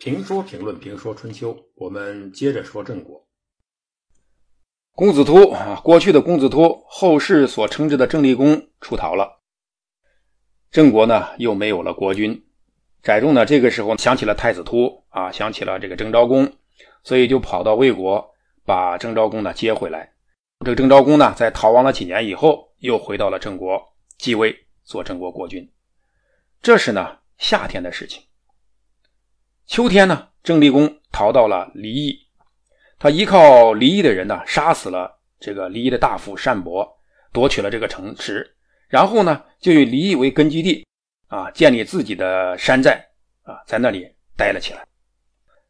评说评论评说春秋，我们接着说郑国。公子突啊，过去的公子突，后世所称之的郑立公出逃了。郑国呢，又没有了国君。载重呢，这个时候想起了太子突啊，想起了这个郑昭公，所以就跑到魏国，把郑昭公呢接回来。这个郑昭公呢，在逃亡了几年以后，又回到了郑国继位，做郑国国君。这是呢，夏天的事情。秋天呢，郑立公逃到了离邑，他依靠离邑的人呢，杀死了这个离邑的大夫单伯，夺取了这个城池，然后呢，就以离邑为根据地，啊，建立自己的山寨，啊，在那里待了起来。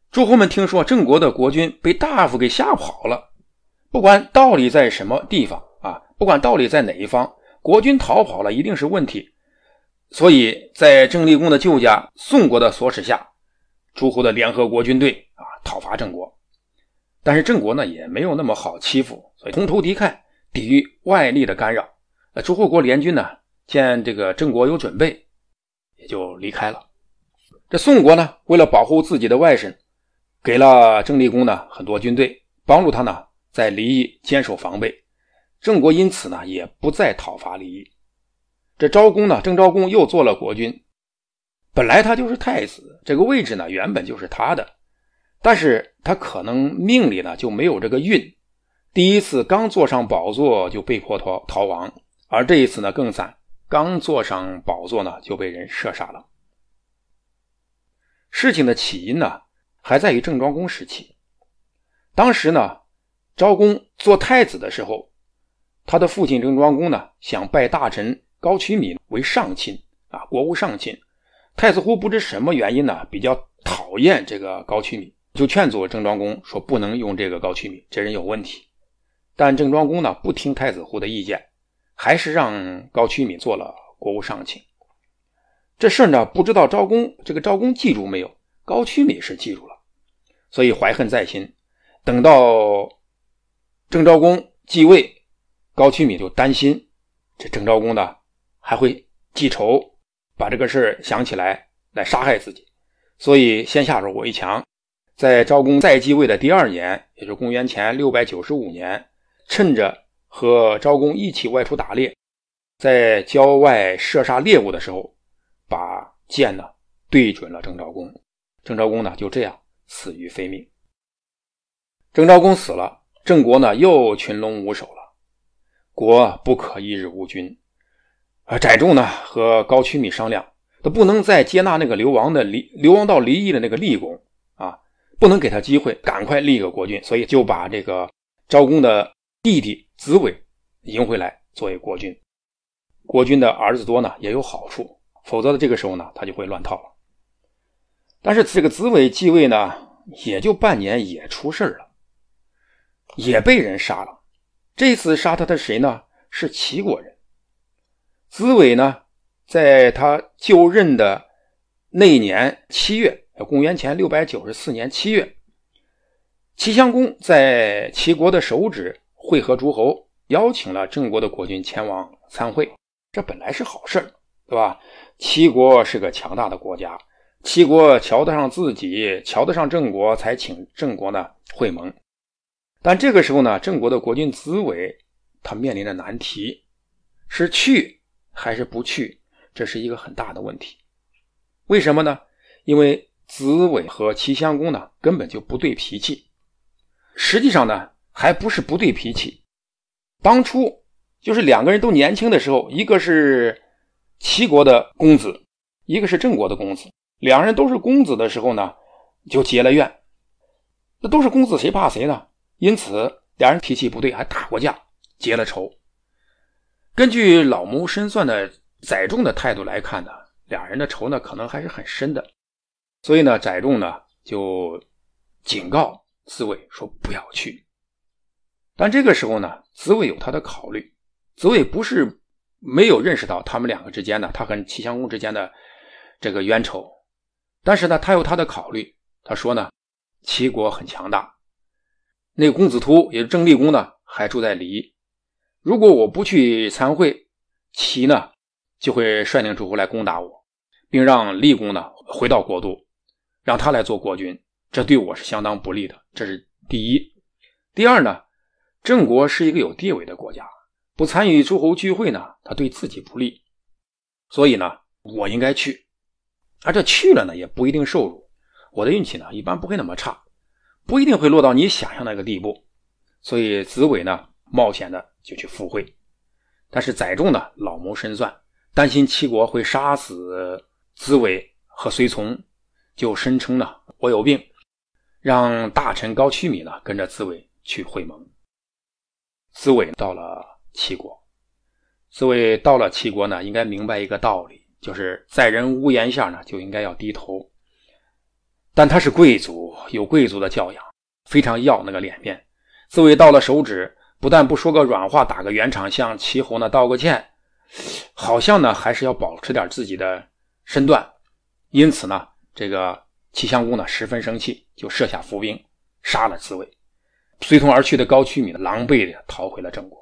诸侯们听说郑国的国君被大夫给吓跑了，不管道理在什么地方啊，不管道理在哪一方，国君逃跑了一定是问题，所以在郑立公的舅家宋国的所使下。诸侯的联合国军队啊，讨伐郑国，但是郑国呢也没有那么好欺负，所以同仇敌忾，抵御外力的干扰。那诸侯国联军呢，见这个郑国有准备，也就离开了。这宋国呢，为了保护自己的外甥，给了郑立公呢很多军队，帮助他呢在离邑坚守防备。郑国因此呢也不再讨伐离邑。这昭公呢，郑昭公又做了国君。本来他就是太子，这个位置呢原本就是他的，但是他可能命里呢就没有这个运，第一次刚坐上宝座就被迫逃逃亡，而这一次呢更惨，刚坐上宝座呢就被人射杀了。事情的起因呢还在于郑庄公时期，当时呢昭公做太子的时候，他的父亲郑庄公呢想拜大臣高渠敏为上卿啊，国务上卿。太子乎不知什么原因呢，比较讨厌这个高渠敏，就劝阻郑庄公说不能用这个高渠敏，这人有问题。但郑庄公呢不听太子乎的意见，还是让高渠敏做了国务上卿。这事儿呢不知道昭公这个昭公记住没有？高渠敏是记住了，所以怀恨在心。等到郑昭公继位，高渠敏就担心这郑昭公呢还会记仇。把这个事想起来，来杀害自己，所以先下手为强。在昭公再继位的第二年，也就是公元前六百九十五年，趁着和昭公一起外出打猎，在郊外射杀猎物的时候，把箭呢对准了郑昭公。郑昭公呢就这样死于非命。郑昭公死了，郑国呢又群龙无首了，国不可一日无君。啊，载重呢和高渠敏商量，他不能再接纳那个流亡的离流亡到离异的那个立公啊，不能给他机会，赶快立一个国君，所以就把这个昭公的弟弟子伟迎回来作为国君。国君的儿子多呢也有好处，否则的这个时候呢他就会乱套了。但是这个子伟继位呢也就半年，也出事了，也被人杀了。这次杀他的谁呢？是齐国人。子伟呢，在他就任的那一年七月，公元前六百九十四年七月，齐襄公在齐国的首指会合诸侯，邀请了郑国的国君前往参会。这本来是好事对吧？齐国是个强大的国家，齐国瞧得上自己，瞧得上郑国，才请郑国呢会盟。但这个时候呢，郑国的国君子伟他面临着难题，是去。还是不去，这是一个很大的问题。为什么呢？因为子伟和齐襄公呢根本就不对脾气。实际上呢，还不是不对脾气。当初就是两个人都年轻的时候，一个是齐国的公子，一个是郑国的公子。两人都是公子的时候呢，就结了怨。那都是公子，谁怕谁呢？因此，两人脾气不对，还打过架，结了仇。根据老谋深算的载重的态度来看呢，俩人的仇呢可能还是很深的，所以呢，载重呢就警告子伟说不要去。但这个时候呢，子伟有他的考虑，子伟不是没有认识到他们两个之间呢，他和齐襄公之间的这个冤仇，但是呢，他有他的考虑。他说呢，齐国很强大，那个公子突也是郑立公呢，还住在离。如果我不去参会，齐呢就会率领诸侯来攻打我，并让厉公呢回到国都。让他来做国君，这对我是相当不利的。这是第一。第二呢，郑国是一个有地位的国家，不参与诸侯聚会呢，他对自己不利。所以呢，我应该去。而这去了呢，也不一定受辱。我的运气呢，一般不会那么差，不一定会落到你想象那个地步。所以子伟呢，冒险的就去赴会。但是载重呢，老谋深算，担心齐国会杀死子伟和随从，就声称呢，我有病，让大臣高屈米呢跟着子伟去会盟。子伟到了齐国，子伟到了齐国呢，应该明白一个道理。就是在人屋檐下呢，就应该要低头。但他是贵族，有贵族的教养，非常要那个脸面。自卫到了手指，不但不说个软话，打个圆场，向齐侯呢道个歉，好像呢还是要保持点自己的身段。因此呢，这个齐襄公呢十分生气，就设下伏兵，杀了自卫。随同而去的高渠米，狼狈的逃回了郑国。